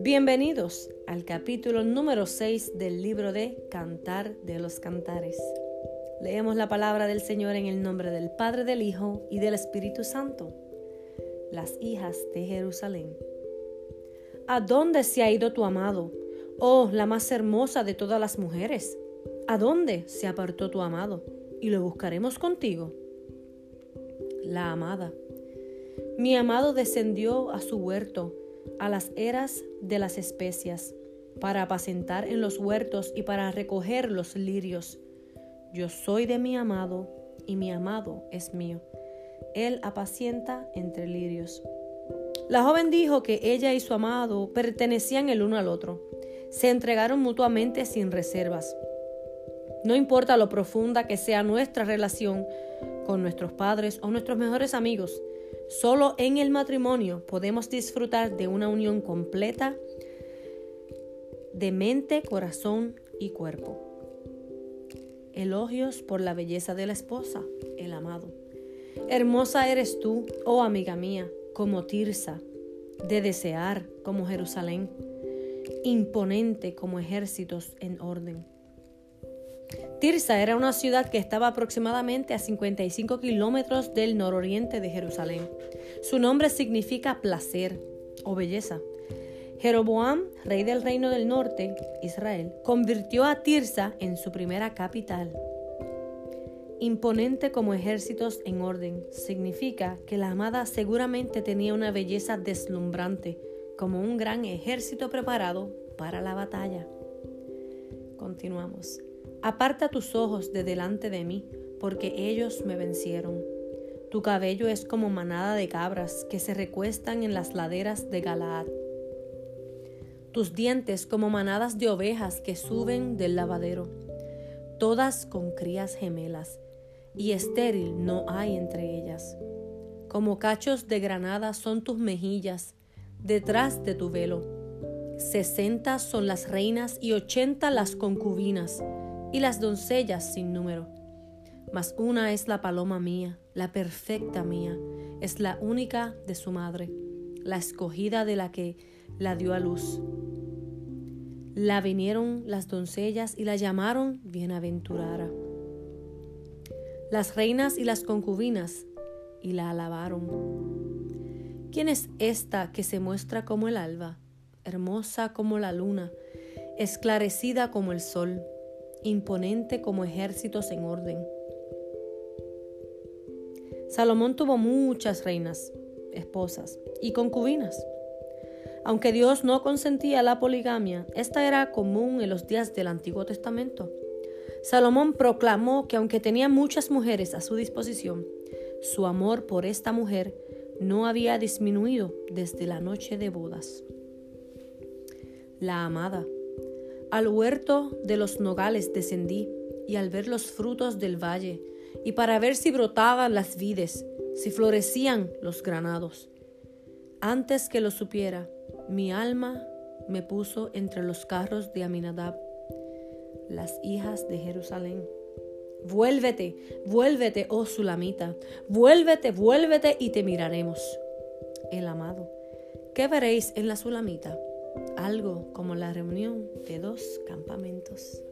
Bienvenidos al capítulo número 6 del libro de Cantar de los Cantares. Leemos la palabra del Señor en el nombre del Padre, del Hijo y del Espíritu Santo. Las hijas de Jerusalén. ¿A dónde se ha ido tu amado? Oh, la más hermosa de todas las mujeres. ¿A dónde se apartó tu amado? Y lo buscaremos contigo. La amada. Mi amado descendió a su huerto a las eras de las especias, para apacentar en los huertos y para recoger los lirios. Yo soy de mi amado, y mi amado es mío. Él apacienta entre lirios. La joven dijo que ella y su amado pertenecían el uno al otro. Se entregaron mutuamente sin reservas. No importa lo profunda que sea nuestra relación con nuestros padres o nuestros mejores amigos, Solo en el matrimonio podemos disfrutar de una unión completa de mente, corazón y cuerpo. Elogios por la belleza de la esposa, el amado. Hermosa eres tú, oh amiga mía, como Tirsa, de desear como Jerusalén, imponente como ejércitos en orden. Tirsa era una ciudad que estaba aproximadamente a 55 kilómetros del nororiente de Jerusalén. Su nombre significa placer o belleza. Jeroboam, rey del reino del norte, Israel, convirtió a Tirsa en su primera capital. Imponente como ejércitos en orden, significa que la amada seguramente tenía una belleza deslumbrante, como un gran ejército preparado para la batalla. Continuamos. Aparta tus ojos de delante de mí, porque ellos me vencieron. Tu cabello es como manada de cabras que se recuestan en las laderas de Galaad. Tus dientes como manadas de ovejas que suben del lavadero, todas con crías gemelas, y estéril no hay entre ellas. Como cachos de granada son tus mejillas, detrás de tu velo. Sesenta son las reinas y ochenta las concubinas y las doncellas sin número. Mas una es la paloma mía, la perfecta mía, es la única de su madre, la escogida de la que la dio a luz. La vinieron las doncellas y la llamaron bienaventurada. Las reinas y las concubinas y la alabaron. ¿Quién es esta que se muestra como el alba, hermosa como la luna, esclarecida como el sol? Imponente como ejércitos en orden. Salomón tuvo muchas reinas, esposas y concubinas. Aunque Dios no consentía la poligamia, esta era común en los días del Antiguo Testamento. Salomón proclamó que aunque tenía muchas mujeres a su disposición, su amor por esta mujer no había disminuido desde la noche de bodas. La amada al huerto de los nogales descendí, y al ver los frutos del valle, y para ver si brotaban las vides, si florecían los granados. Antes que lo supiera, mi alma me puso entre los carros de Aminadab, las hijas de Jerusalén. Vuélvete, vuélvete, oh Sulamita, vuélvete, vuélvete y te miraremos. El amado, ¿qué veréis en la Sulamita? Algo como la reunión de dos campamentos.